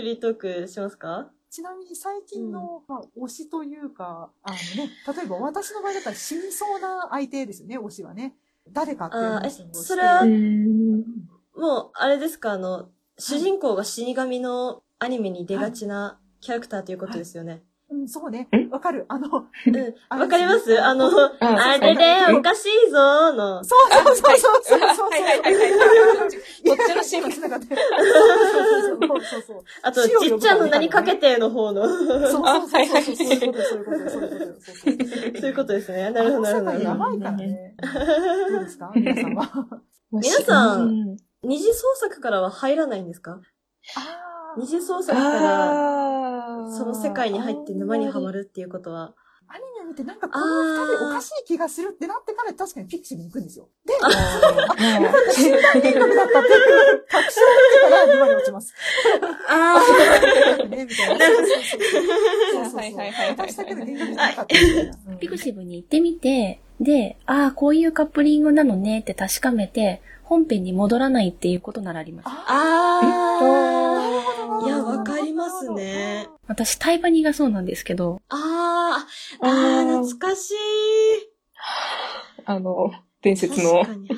フリートークしますか？ちなみに最近の、まあ、推しというか、あのね、例えば私の場合だったら死にそうな相手ですよね、推しはね。誰かっていうあーえ話をして。それはうん。もう、あれですか、あの、主人公が死神のアニメに出がちなキャラクターということですよね。うん、そうねん。わかる。あの、うん。あわかります？あの、あれでうんおかしいぞーの。そうそうそうそうそうそう。はいはいはいはいどっちのシーンつながってるそうそうそう。あと、ちっちゃの何かけての方の。そうそうそうそう。そういうこと、そういうこと、そういうこと、そういうこと。そうそうそういうことですね。なるほど、なるほど。やばいからね。どうですか皆さんは。皆さんうん二次創作からは入らないんですかあ二次創作から、その世界に入って沼にはまるっていうことは。アニメ見てなんかこの二人おかしい気がするってなってから確かにピクシブに行くんですよ。で、あー集だったっていう確証を得てから沼に落ちます。あね、みたいな。私だけでなかったピクシブに行ってみて、で、ああ、こういうカップリングなのねって確かめて、本編に戻らないっていうことならあります。あ。あああ。いや、わかりますね。私、タイバニがそうなんですけど、ああ。あああ、ー懐かしい。あの、伝説の確。かに。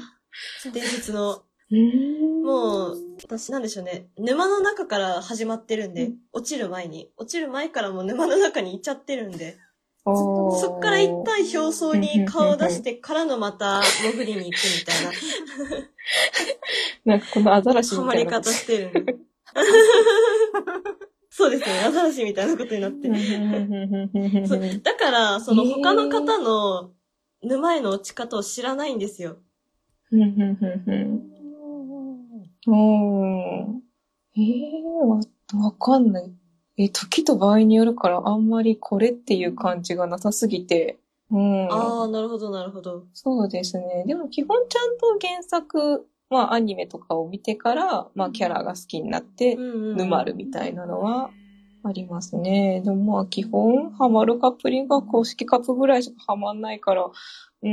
伝説の。うんもう、私なんでしょうね。沼の中から始まってるんで、落ちる前に。落ちる前からもう沼の中に行っちゃってるんで。そっから一旦表層に顔を出してからのまた潜りに行くみたいな、なんかこのアザラシハマりみたいな。方してる。そうですね。アザラシみたいなことになって。そうだから、その他の方の沼への落ち方を知らないんですよ。おーええわ、わかんない。え、時と場合によるからあんまりこれっていう感じがなさすぎて。うん。ああ、なるほど、なるほど。そうですね。でも基本ちゃんと原作、まあアニメとかを見てから、まあキャラが好きになって。沼るみたいなのはありますね。でもまあ基本ハマるカップリングは公式カップぐらいしかハマんないから、うーん。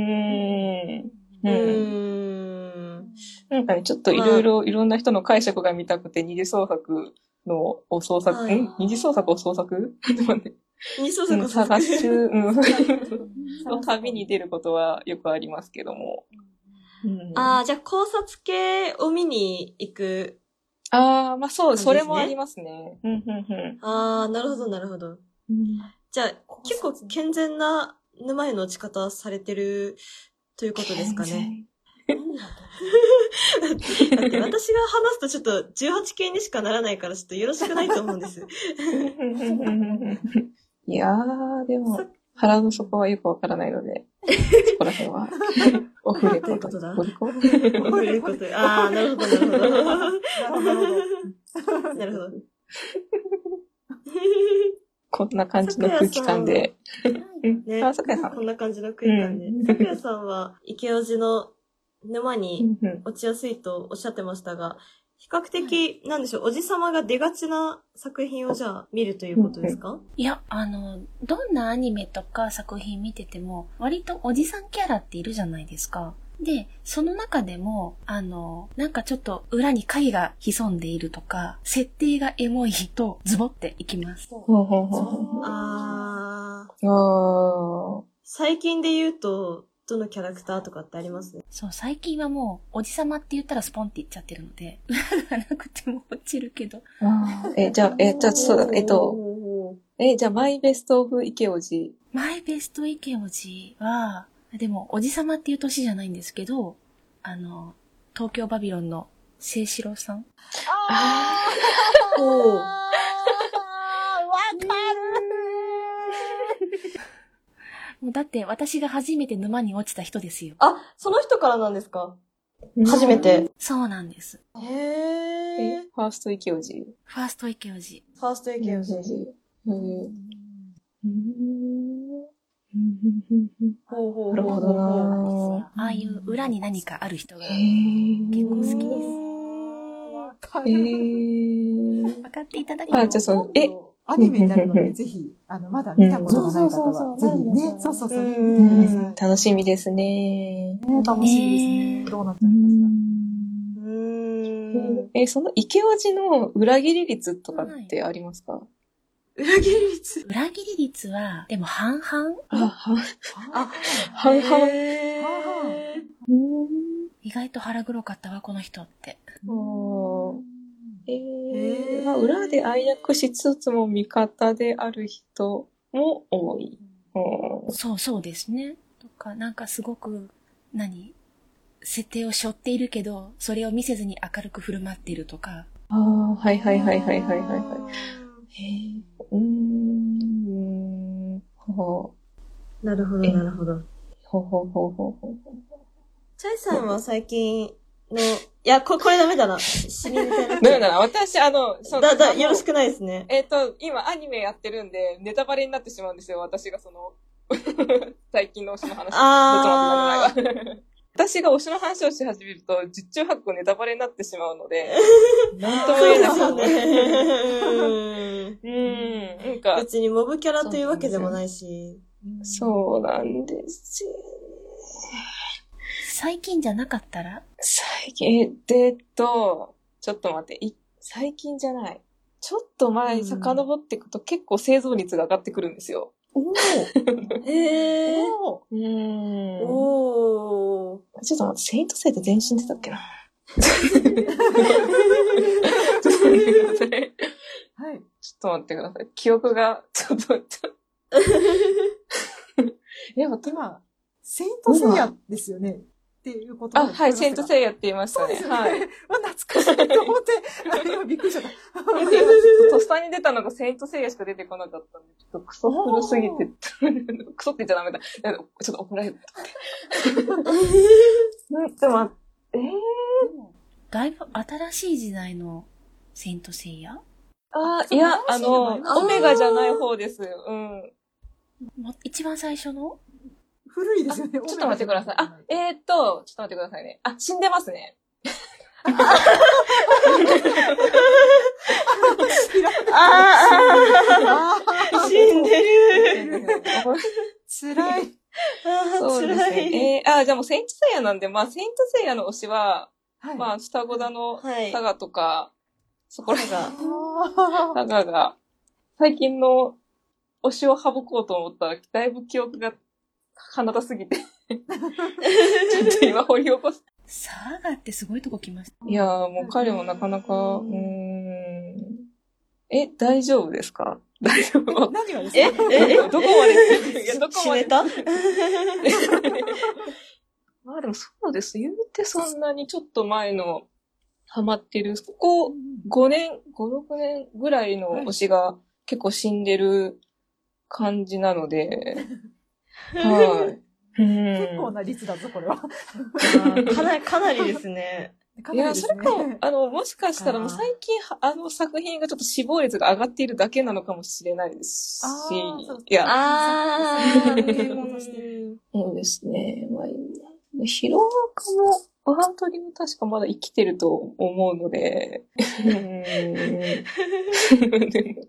ううん。ーん。なんかね、ちょっといろいろ、いろんな人の解釈が見たくて、二次創作の、を創作、はいん？二次創作を創作？ちょっと待って二層うん作探し中、うん。の旅に出ることはよくありますけども。うん、ああ、じゃあ考察系を見に行く。あー、まあそう、それもありますね。うん、うん、ああ、なるほど、なるほど。うん。じゃあ、結構健全な沼への落ち方されてるということですかね。だって私が話すとちょっと18系にしかならないからちょっとよろしくないと思うんです。いやー、でも、腹の底はよくわからないので、そこら辺は、オフレコどういうことだオリコこういうこと。ああ、なるほど、なるほど。なるほど。こんな感じの空気感で。うんねあ、坂井さん。こんな感じの空間でう。んさくやさんは、池尾寺の沼うに落ちやすいとおっしゃってましたが、比較的、なんでしょう、おじさまが出がちな作品をじゃあ見るということですか？いや、あの、どんなアニメとか作品見てても、割とおじさんキャラっているじゃないですか。で、その中でも、あの、なんかちょっと裏に影が潜んでいるとか、設定がエモいとズボっていきます。ほうほうほう。ほあー、うあ最近で言うと、どのキャラクターとかってあります？そう、最近はもう、おじさまって言ったらスポンって言っちゃってるので、裏 がなくても落ちるけど。え、じゃあ、え、じゃあ、そうだ、えっと、え、じゃあ、マイベストオブ池オジ。マイベストイケオジは、でも、おじさまっていう年じゃないんですけど、あの、東京バビロンの聖四郎さん。あおーもうだって私が初めて沼に落ちた人ですよ。あ、その人からなんですか？ー初め。て。そうなんです。へえー。、ファースト池オジ。ファーストイケオジ。ファースト池尾寺。うんほうほうなるほどなああいう裏に何かある人が結構好きです。えわかる。ー。分かっていただけあ、るじゃあそう、え、アニメになるので、ぜひ、あの、まだ見たことがない方は、ぜひね、そうそうそう。楽しみですね。ね楽しみですね。どうなってるんですか？うーん。え、その池オジの裏切り率とかってありますか、裏切り率？裏切り率は、でも半々？あ、は、あ、半々。へーうん。意外と腹黒かったわ、この人って。おーえへーーまあ、裏で暗躍しつつも味方である人も多い。うんそうそうですね。とか、なんかすごく、何？設定を背負っているけど、それを見せずに明るく振る舞っているとか。ああ、はいはいはいはいはいはいはい。へえ、うーん、ほう、なるほど、なるほど。ほうほうほうほうほう。チャイさんは最近の、いや、こ これダメだな。死にみたいな。だめだな、私、あの、そだ、だ、あのよろしくないですね。えっ、と、今アニメやってるんで、ネタバレになってしまうんですよ、私がその、最近の推しの話。あどっちも待って 私が推しの話をし始めると、十中八九ネタバレになってしまうので、なんともそう言えなくですよね。うーん、なんか、別にモブキャラというわけでもないし。そうなんですよ。最近じゃなかったら？最近、ええっと、ちょっと待って、い最近じゃない。ちょっと前遡っていくと結構生存率が上がってくるんですよ。おーへー。お ーうーん。おー。ちょっと待って、セイントセイって全身出たっけな？はい。ちょっと待ってください。記憶が、ちょっと、ちょっと。え、待って、今、セイントセイヤですよね。っていうことあ、はい、セイントイセイヤって言いましたね。そうですよね。はい。わ懐かしいと思って、あ今びっくりしちゃった。とっさに出たのがセイントセイヤしか出てこなかったんで、ちょっとクソ古すぎて、クソって言っちゃダメだ。ちょっと怒られる。うんでも、えー、だいぶ新しい時代のセイントセイヤ？あー、いや、あの、オメガじゃない方です。うん。も一番最初の？古いですよね。ちょっと待ってください。あ、えー、っと、ちょっと待ってくださいね。あ、死んでますね。あ死んでる。ー辛い。そうで。えー、あ、じゃあもうセイントセイヤなんで、まあ、セイントセイヤの推しは、はい。まあ、双子だの、はいサガとか、そこらが、あサガが、最近の推しを省こうと思ったら、だいぶ記憶が鼻だすぎて、ちょっと今掘り起こす。サーガってすごいとこ来ました。いやー、もう彼もなかなか、うーん。え、大丈夫ですか？大丈ー夫何がですえか？ええどこまで、いや、どこまで？死ねた？ま あでもそうです。言うてそんなにちょっと前のハマってる、ここ5年、5、6年ぐらいの推しが結構死んでる感じなので、はい。うん結構な率だぞ、これは。かなり、かなりですね。いや、それかあの、もしかしたら最近は、あの作品がちょっと死亡率が上がっているだけなのかもしれないですあしいや、あーー。ものしてそうですね。まあ、ヒロアカも、バーントリも確かまだ生きてると思うので、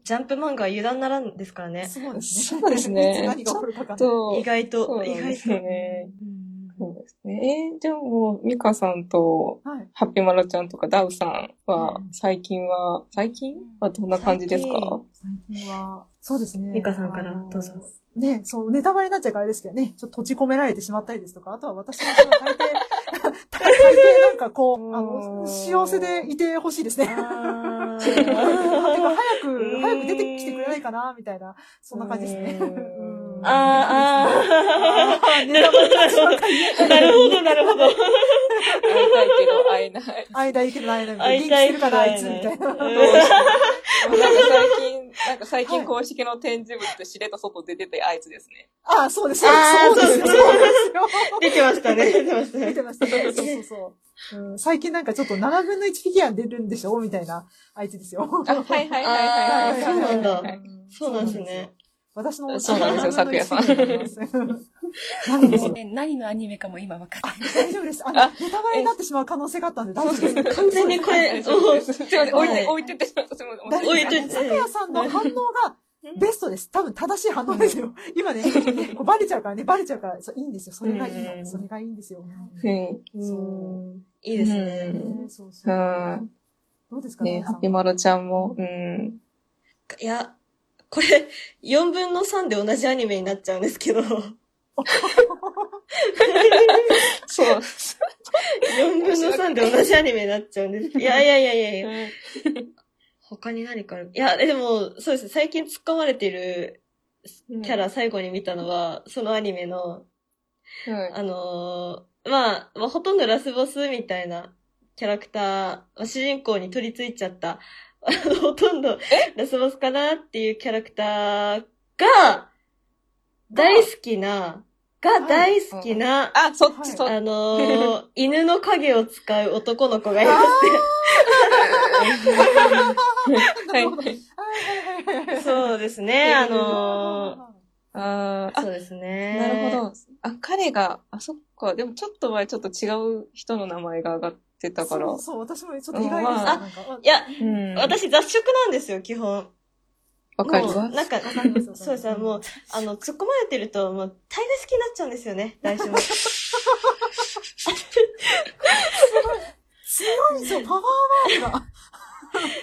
ジャンプ漫画は油断ならんですからね。そうですね。そうですね意外そうと、意外と。ね。そうですね。えー、じゃあもう、ミカさんと、はい。ハッピーマラちゃんとかダウさんはう、ん最近は、最近？はどんな感じですか？最近は、そうですね。ミカさんからどうぞ。ね、そう、ネタバレになっちゃうからあれですけどね、ちょっと閉じ込められてしまったりですとか、あとは私の大抵、大抵なんかこう、あうの、ん幸せでいてほしいですね。あ てかー早く、早く出てきてくれないかな、みたいな、そんな感じですね。あー、あー。ネタバレになっちゃうからなるほど、なるほど。会いたいけど会えない。間いけないのに、会いたい元気してるかな、あいつ、みたいな。最近、なんか最近公式の展示物でしれっと外出ててあいつですね。あ、そうです。そうですよ。そうですよ。出てましたね。出てましたね。見てました。そうそうそう。うん、最近なんかちょっと7分の1フィギュア出るんでしょ？みたいなあいつですよ。あ、はいはいはいはいはいあーはい。そうなんだはいそうなんですね。私のそうなんですよ7分の1咲夜さんなります何ですね何のアニメかも今分かってない。大丈夫です。あの、ネタバレになってしまう可能性があったんで大丈夫です。完全にこれ、置いて、てって、すみません。大丈夫置いてです。咲夜さんの反応がベストです。多分正しい反応ですよ。今ね、バレちゃうからね、バレちゃうから、そういいんですよ。それがいいの。うんそれがいいんですよ。うん。うんいいですね。ねそうそう。はどうですかねハピマロちゃんも、うん。いや、これ、4分の3で同じアニメになっちゃうんですけど、4 そう。分の3で同じアニメになっちゃうんです。いやいやいやいやいや。他に何かある？いや、でも、そうですね。最近突っ込まれてるキャラ最後に見たのは、そのアニメの、はい。あのーまあ、まあ、ほとんどラスボスみたいなキャラクター、まあ主人公に取り付いちゃった、ほとんどラスボスかなっていうキャラクターが、大好きな、が大好きな、あ、そっち、はいそっち。あのー 犬の影を使う男の子がいましはい。はい。そうですね、あのあーー、そうですね。なるほど。あ、彼が、あ、そっか。でもちょっと前ちょっと違う人の名前が上がってたから。そうそう、私もちょっと意外です。うんなんかいや、うん。私雑食なんですよ、基本。わかりもう、ます。なんか、そうですね、もう、あの、突っ込まれてると、もう、大概好きになっちゃうんですよね、大丈夫。強いんですよ、パワーワードが。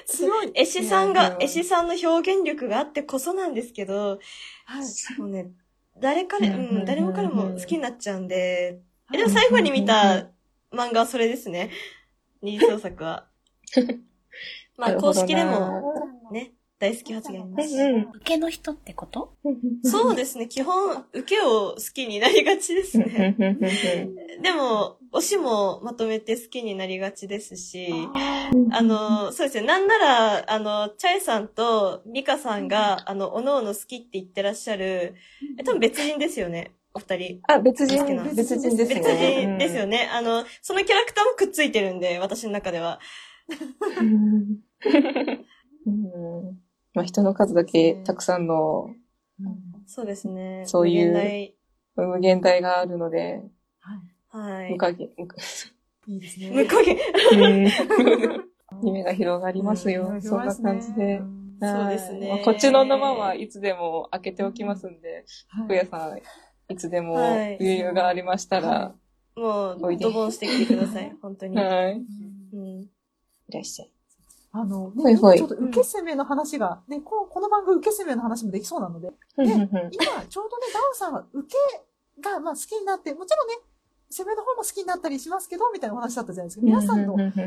強い。絵師さんが、絵師さんの表現力があってこそなんですけど、はい。もうね、誰彼、うんうん誰も彼も好きになっちゃうんで、えでもはい最後に見た漫画はそれですね。二次創作は。まあ、公式でも、ね、大好き発言あります。うん受けの人ってこと？そうですね、基本、受けを好きになりがちですね。でも、推しもまとめて好きになりがちですし、あの、そうですよ。なんなら、あの、チャイさんとミカさんが、あの、おのおの好きって言ってらっしゃる、え、多分別人ですよね、お二人。あ、別人好きな、別人です別ね。人ですよね。あの、そのキャラクターもくっついてるんで、私の中では。まあ、人の数だけたくさんのそうですね。そういう無限大があるので、はい。大はい無。影、いいですね。無影。うん 夢が広がりますよ。うんそんな感じで。。そうですねはいまあこっちの沼はいつでも開けておきますんで、はいふやさん、いつでもはい余裕がありましたら、もう、おいでドボンしてきてください。本当に。はい。うん。いらっしゃい。あの、ね、はいはい。ちょっと受け攻めの話が、ね、ここの番組受け攻めの話もできそうなので、うんうんうん。今、ちょうどね、ダウンさんは受けが、まあ好きになって、もちろんね、攻めの方も好きになったりしますけど、みたいなお話だったじゃないですか。皆さんの率的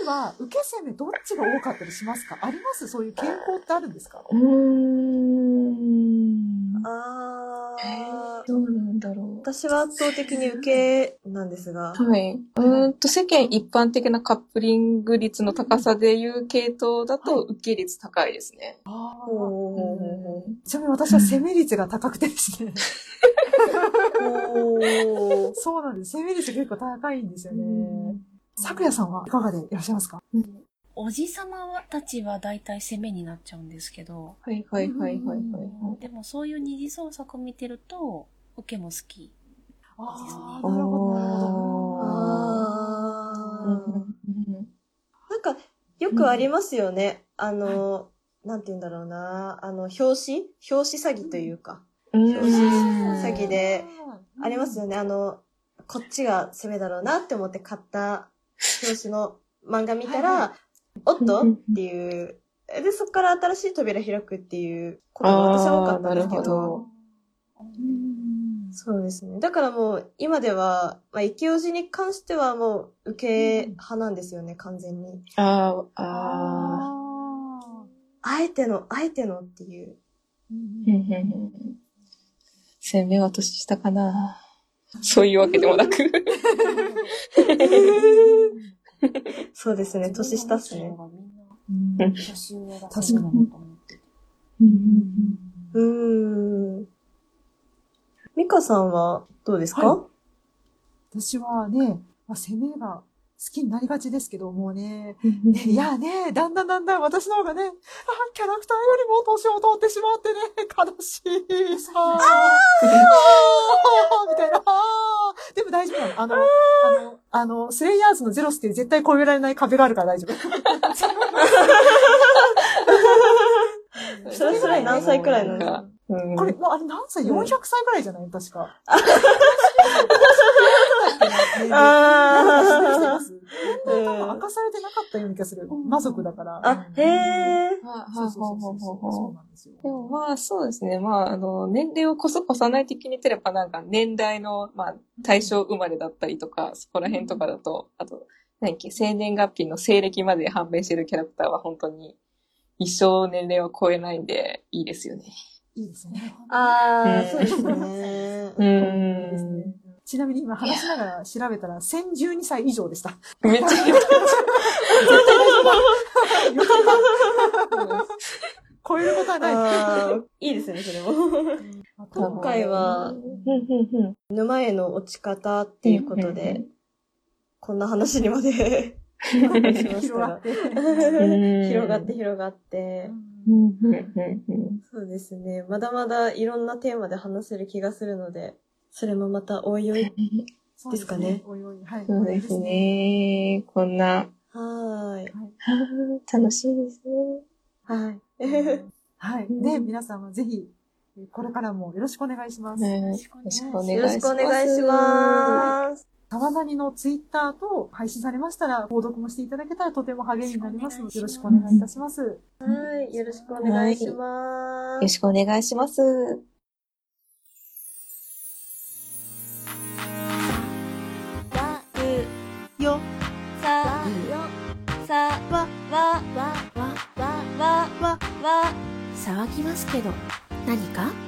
には、受け攻めどっちが多かったりしますか？あります？そういう傾向ってあるんですか？うん。あー。どうなんだろう。私は圧倒的に受けなんですが。はい。うーんと、世間一般的なカップリング率の高さでいう系統だと受け率高いですね。あーおー。ちなみに私は攻め率が高くてですね。おー。そうなんです。攻め率が結構高いんですよね。咲夜さんはいかがでいらっしゃいますか？おじさまたちは大体攻めになっちゃうんですけど、はいはいはいはいはい。でもそういう二次創作を見てると、受けも好き。ああ、なるほど、なるほど。あー。うんうんなんか、よくありますよね。あの、なんて言うんだろうな。あの、表紙？表紙詐欺というか。うん表紙詐欺で、うんありますよね。あの、こっちが攻めだろうなって思って買った表紙の漫画見たら、はいおっと？うんっていう。で、そこから新しい扉開くっていうことが私は多かったんですけあーなるほど。どうんそうですね。だからもう、今では、まあ、イケオジに関してはもう、受け派なんですよね、完全に。あーあああえての、あえてのっていう。ーー。うんうんうん鮮明は年下かな。そういうわけでもなく。そうですね、年下っすね。うん年上だと思っててうーん。ミカさんはどうですか、は私はね、まあ、攻めが好きになりがちですけど、もうね、ねいやね、だんだんだんだん私の方がね、あキャラクターよりも年を取ってしまってね、悲しいさ。あみたいな。でも大丈夫なの。あの、あの、あの、スレイヤーズのゼロスって絶対超えられない壁があるから大丈夫。それそれ何歳くらいなんですかうんこれ、もうあれ何歳 ?400 歳くらいじゃない？確か。あ ー年齢多分明かされてなかったような気がする。魔族だから。あ、へえ。そうそうそうそう。なんですよ。でもまあそうですね。まああの、年齢をこそ越さない的に言ってればなんか年代の、まあ対象生まれだったりとか、そこら辺とかだと、あと、何生年月日の西暦まで判明してるキャラクターは本当に一生年齢を超えないんでいいですよね。いいですね。ああ、うんそうですね。うん。ね。ちなみに今話しながら調べたら1012歳以上でした。めっちゃ言っ超えることはない。いいですね、それも。今回は、沼への落ち方っていうことで、こんな話にまで広がっ。て。うん広がって広がって。うんうんうんそうですね。まだまだいろんなテーマで話せる気がするので、それもまたおいおい。ですかねおいおい。はい。そうです。ね。こんな、はーい。楽しいですね。はい。はい。で、皆さんはぜひ、これからもよろしくお願いします。よろしくお願いします。よろしくお願いします。沢なりのツイッターと配信されましたら、購読もしていただけたらとても励みになりますので、よろしくお願いいたします。はい、よろしくお願いします。よろしくお願いします。わうよさよさわわわわわわわ騒ぎますけど、何か